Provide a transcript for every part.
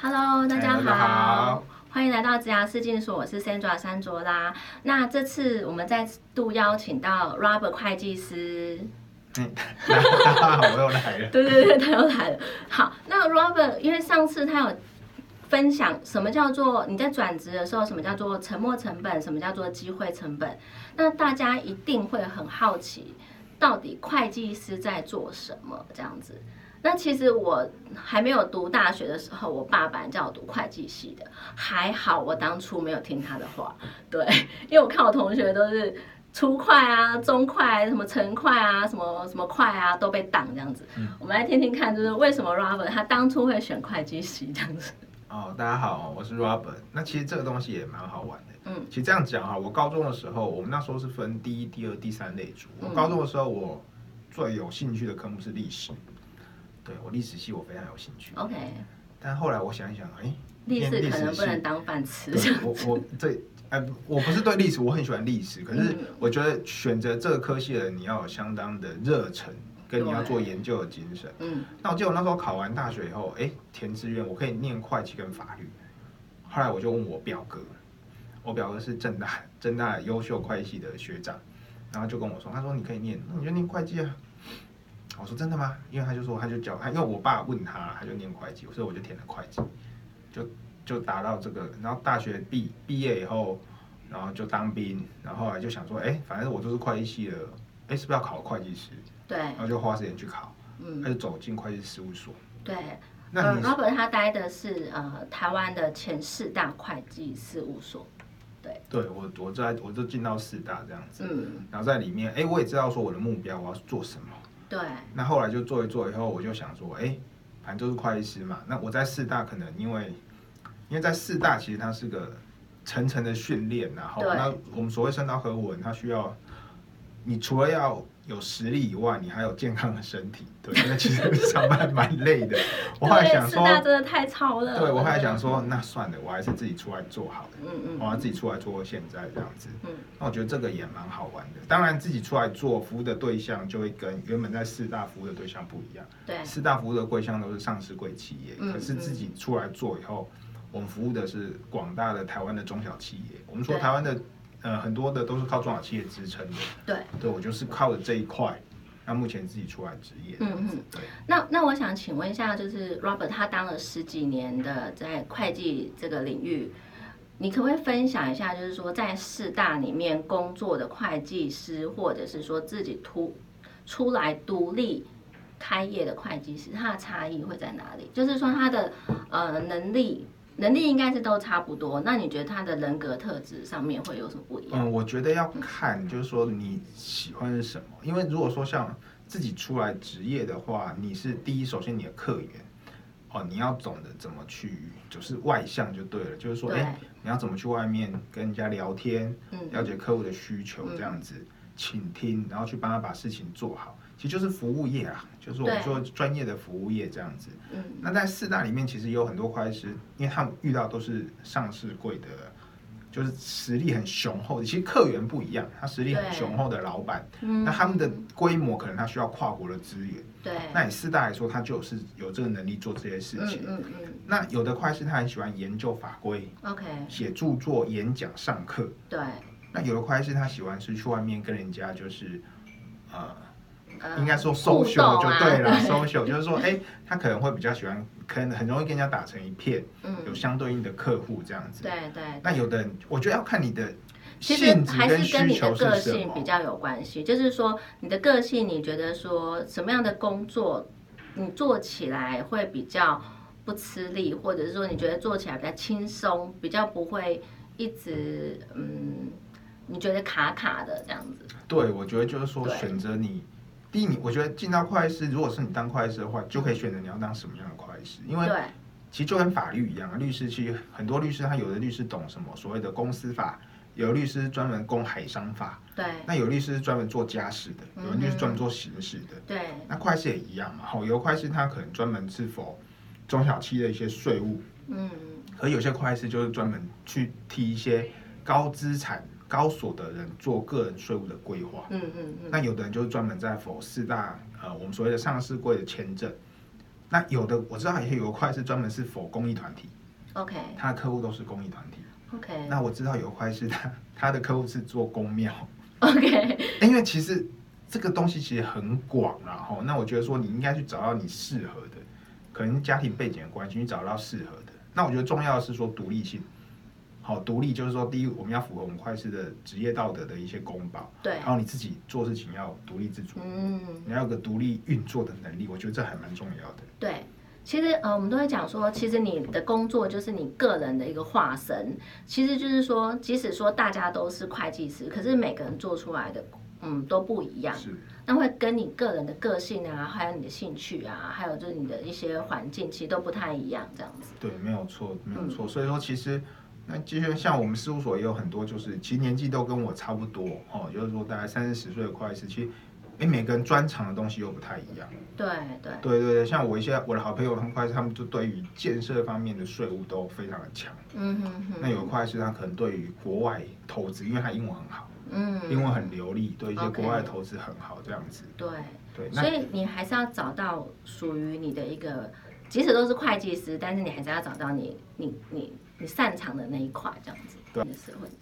Hello，大家好，好欢迎来到职涯试镜所，我是 Sandra 山卓拉。那这次我们再度邀请到 Robert 会计师，嗯，我又来了。对对对，他又来了。好，那 Robert 因为上次他有分享什么叫做你在转职的时候，什么叫做沉没成本，什么叫做机会成本，那大家一定会很好奇，到底会计师在做什么这样子。那其实我还没有读大学的时候，我爸爸叫我读会计系的，还好我当初没有听他的话，对，因为我看我同学都是初会啊、中会、什么成会啊、什么什么会啊都被挡这样子。我们来听听看，就是为什么 Robert 他当初会选会计系这样子。哦，大家好，我是 Robert。那其实这个东西也蛮好玩的。嗯，其实这样讲哈，我高中的时候，我们那时候是分第一、第二、第三类组。我嗯高中的时候，我最有兴趣的科目是历史。对我历史系我非常有兴趣，OK，但后来我想一想，哎，历史念可能不能系当饭吃。我我对，呃，我不是对历史，我很喜欢历史，可是嗯我觉得选择这个科系的人，你要有相当的热忱，跟你要做研究的精神。嗯那我记得我那时候考完大学以后，哎，填志愿我可以念会计跟法律。后来我就问我表哥，我表哥是正大正大优秀会计系的学长，然后就跟我说，他说你可以念，那你就念会计啊。我说真的吗？因为他就说他就教他，因为我爸问他，他就念会计，所以我就填了会计，就就达到这个。然后大学毕毕业以后，然后就当兵，然后后来就想说，哎，反正我都是会计系的，哎，是不是要考会计师？对，然后就花时间去考，嗯他就走进会计事务所。对。那呃你，Robert 他待的是呃台湾的前四大会计事务所。对我，我在我就进到四大这样子，嗯，然后在里面，哎，我也知道说我的目标我要做什么。对，那后来就做一做以后，我就想说，哎，反正就是会计师嘛。那我在四大可能因为，因为在四大其实它是个层层的训练，然后那我们所谓升到合文，它需要你除了要有实力以外，你还有健康的身体。对，因为其实上班蛮累的。我后来对，想说，真的太超了。对我后来想说，那算了，我还是自己出来做好了。嗯嗯我要自己出来做现在这样子。嗯那我觉得这个也蛮好玩的。当然，自己出来做服务的对象就会跟原本在四大服务的对象不一样。对，四大服务的对象都是上市贵企业，嗯可是自己出来做以后，我们服务的是广大的台湾的中小企业。我们说台湾的呃很多的都是靠中小企业支撑的，对。对我就是靠着这一块。那目前自己出来职业，嗯嗯对。那那我想请问一下，就是 Robert 他当了十几年的在会计这个领域，你可不可以分享一下，就是说在四大里面工作的会计师，或者是说自己突出来独立开业的会计师，他的差异会在哪里？就是说他的呃能力。能力应该是都差不多，那你觉得他的人格特质上面会有什么不一样？嗯，我觉得要看，就是说你喜欢是什么。因为如果说像自己出来职业的话，你是第一，首先你的客源，哦，你要懂得怎么去，就是外向就对了，就是说，对哎，你要怎么去外面跟人家聊天，嗯了解客户的需求，嗯这样子倾听，然后去帮他把事情做好，其实就是服务业啊，就是我们对说专业的服务业这样子。嗯那在四大里面，其实有很多会计师，因为他们遇到都是上市贵的，就是实力很雄厚的。其实客源不一样，他实力很雄厚的老板，嗯那他们的规模可能他需要跨国的资源。对，那以四大来说，他就是有这个能力做这些事嗯情。嗯嗯那有的会计师他很喜欢研究法规、，OK，写著作、演讲、上课。对，那有的会计师他喜欢是去外面跟人家就是，呃，呃应该说互 social 就对了，social 就是说，哎，他可能会比较喜欢，可能很容易跟人家打成一片，嗯，有相对应的客户这样子。对对，那有的人，我觉得要看你的其实还是跟你的个性比么。较有关系。就是说，你的个性，你觉得说什么样的工作你做起来会比较不吃力，或者是说你觉得做起来比较轻松，比较不会一直嗯，你觉得卡卡的这样子？对，我觉得就是说对选择你，第一，你我觉得进到会计师，如果是你当会计师的话，就可以选择你要当什么样的会计师，因为，其实就跟法律一样啊，律师其实很多律师他有的律师懂什么所谓的公司法，有的律师专门攻海商法，对，那有律师是专门做家事的，有的律师嗯专门做刑事的。对，那会计师也一样嘛，好，有的会计师他可能专门是否中小企业的一些税务，嗯，可有些会计师就是专门去替一些高资产、高所得人做个人税务的规划。嗯嗯嗯，那有的人就是专门在否四大呃我们所谓的上市柜的签证，那有的我知道也有一块是专门是否公益团体，OK 他的客户都是公益团体。OK 那我知道有一块是他 他的客户是做公庙，OK，因为其实这个东西其实很广然后。那我觉得说你应该去找到你适合的，可能家庭背景的关系，你找到适合的。那我觉得重要的是说独立性。好，独立就是说，第一，我们要符合我们会计师的职业道德的一些公保，对然，后你自己做事情要独立自主，嗯。你要有个独立运作的能力，我觉得这还蛮重要的。对，其实呃，我们都会讲说，其实你的工作就是你个人的一个化身。其实就是说，即使说大家都是会计师，可是每个人做出来的嗯都不一样，是，那会跟你个人的个性啊，还有你的兴趣啊，还有就是你的一些环境，其实都不太一样，这样子。对，没有错，没有嗯错。所以说，其实那其实像我们事务所也有很多，就是其实年纪都跟我差不多哦，就是说大概三四十岁的会计师，其实诶每个人专长的东西又不太一样。对对，对对对，像我一些我的好朋友，他们会计师他们就对于建设方面的税务都非常的强。嗯哼哼，那有的会计师他可能对于国外投资，因为他英文很好，嗯，英文很流利，对一些国外投资很好这样子。对，对，所以你还是要找到属于你的一个，即使都是会计师，但是你还是要找到你你你你擅长的那一块，这样子。对。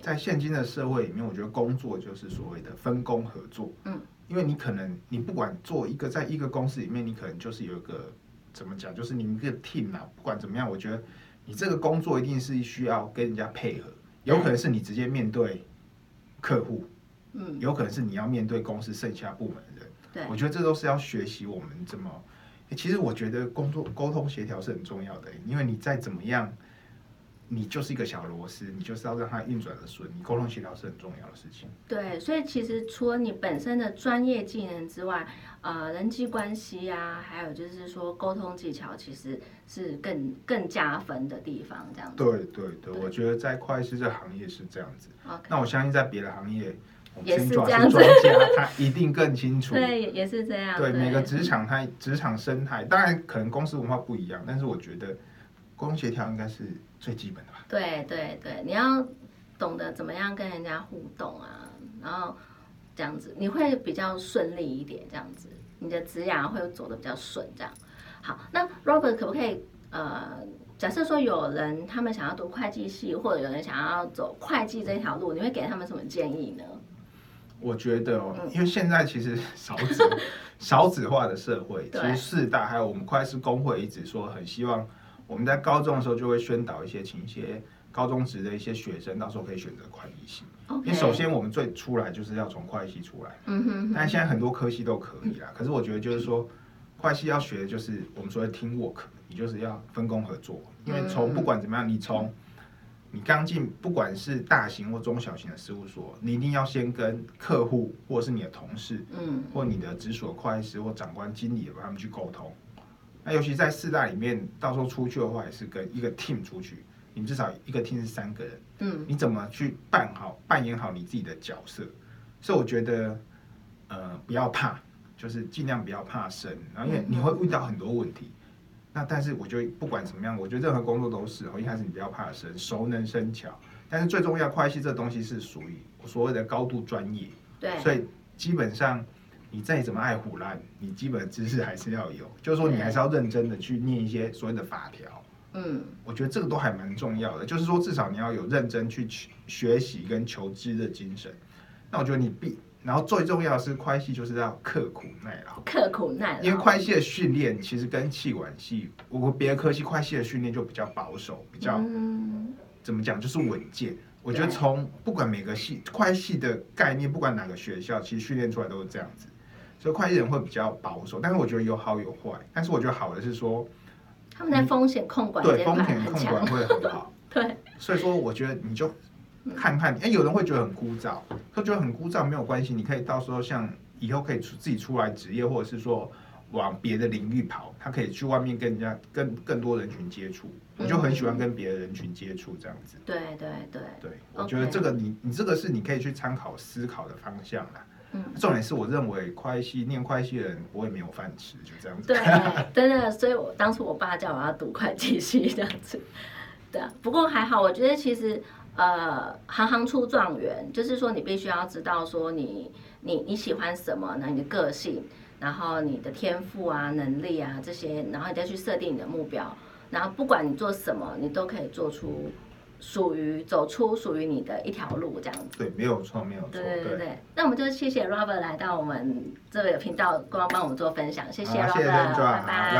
在现今的社会里面，我觉得工作就是所谓的分工合作。嗯，因为你可能你不管做一个在一个公司里面，你可能就是有一个怎么讲，就是你们一个 team 啊，不管怎么样，我觉得你这个工作一定是需要跟人家配合，有可能是你直接面对客户，嗯，有可能是你要面对公司剩下部门的人。对我觉得这都是要学习我们怎么。诶其实我觉得工作沟通协调是很重要的，因为你再怎么样，你就是一个小螺丝，你就是要让它运转的顺，你沟通协调是很重要的事情。对，所以其实除了你本身的专业技能之外，呃，人际关系啊，还有就是说沟通技巧，其实是更更加分的地方，这样子。对对对，对我觉得在会计师这行业是这样子。那我相信在别的行业，我们也是 Sandra 这样子专家，他一定更清楚。对，也也是这样。对每个职场，它职场生态，当然可能公司文化不一样，但是我觉得沟通协调应该是最基本的吧。对对对，你要懂得怎么样跟人家互动啊，然后这样子你会比较顺利一点，这样子你的职涯会走得比较顺，这样。好，那 Robert 可不可以呃，假设说有人他们想要读会计系，或者有人想要走会计这条路，你会给他们什么建议呢？我觉得哦，嗯因为现在其实少子少子化的社会，其对实四大还有我们会计师工会一直说很希望我们在高中的时候就会宣导一些，请一些高中职的一些学生，到时候可以选择会计系。为首，先我们最出来就是要从会计系出来，嗯哼哼，但现在很多科系都可以啦。可是我觉得就是说，会计要学的就是我们所谓 team work，你就是要分工合作。因为从嗯不管怎么样，你从你刚进不管是大型或中小型的事务所，你一定要先跟客户或者是你的同事嗯或你的直属会计师或长官、经理把他们去沟通。那尤其在四大里面，到时候出去的话，也是跟一个 team 出去，你至少一个 team 是三个人。嗯你怎么去扮好扮演好你自己的角色？所以我觉得，呃，不要怕，就是尽量不要怕生，然后因为你会遇到很多问题。那但是我觉得不管怎么样，我觉得任何工作都是哦，一开始你不要怕生，熟能生巧。但是最重要，会计这东西是属于所谓的高度专业，对，所以基本上你再怎么爱胡乱，你基本知识还是要有，就是说你还是要认真的去念一些所谓的法条。嗯我觉得这个都还蛮重要的，就是说至少你要有认真去学学习跟求知的精神。那我觉得你必，然后最重要的是会计系就是要刻苦耐劳，刻苦耐劳，因为会计系的训练其实跟气管系，我别的科系会计系的训练就比较保守，比较、嗯怎么讲就是稳健。我觉得从不管每个系会计系的概念，不管哪个学校，其实训练出来都是这样子。所以会计人会比较保守，但是我觉得有好有坏。但是我觉得好的是说，他们在风险控管这对风险控管，会很好。对，所以说，我觉得你就看看，哎、有人会觉得很枯燥，会觉得很枯燥没有关系，你可以到时候像以后可以出自己出来职业，或者是说往别的领域跑，他可以去外面跟人家跟更多人群接触。我就很喜欢跟别的人群接触这样子。对对对，对，我觉得这个你你这个是你可以去参考思考的方向啦。嗯。重点是我认为会计念会计的人不会没有饭吃，就这样子。对，真的，所以我当初我爸叫我要读会计系这样子。对啊，不过还好，我觉得其实呃，行行出状元，就是说你必须要知道说你你你喜欢什么，那你的个性，然后你的天赋啊、能力啊这些，然后你再去设定你的目标，然后不管你做什么，你都可以做出属于走出属于你的一条路，这样子。对，没有错，没有错，对对对对，那我们就谢谢 Robert 来到我们这个频道，光帮我们做分享，谢谢 Robert，拜拜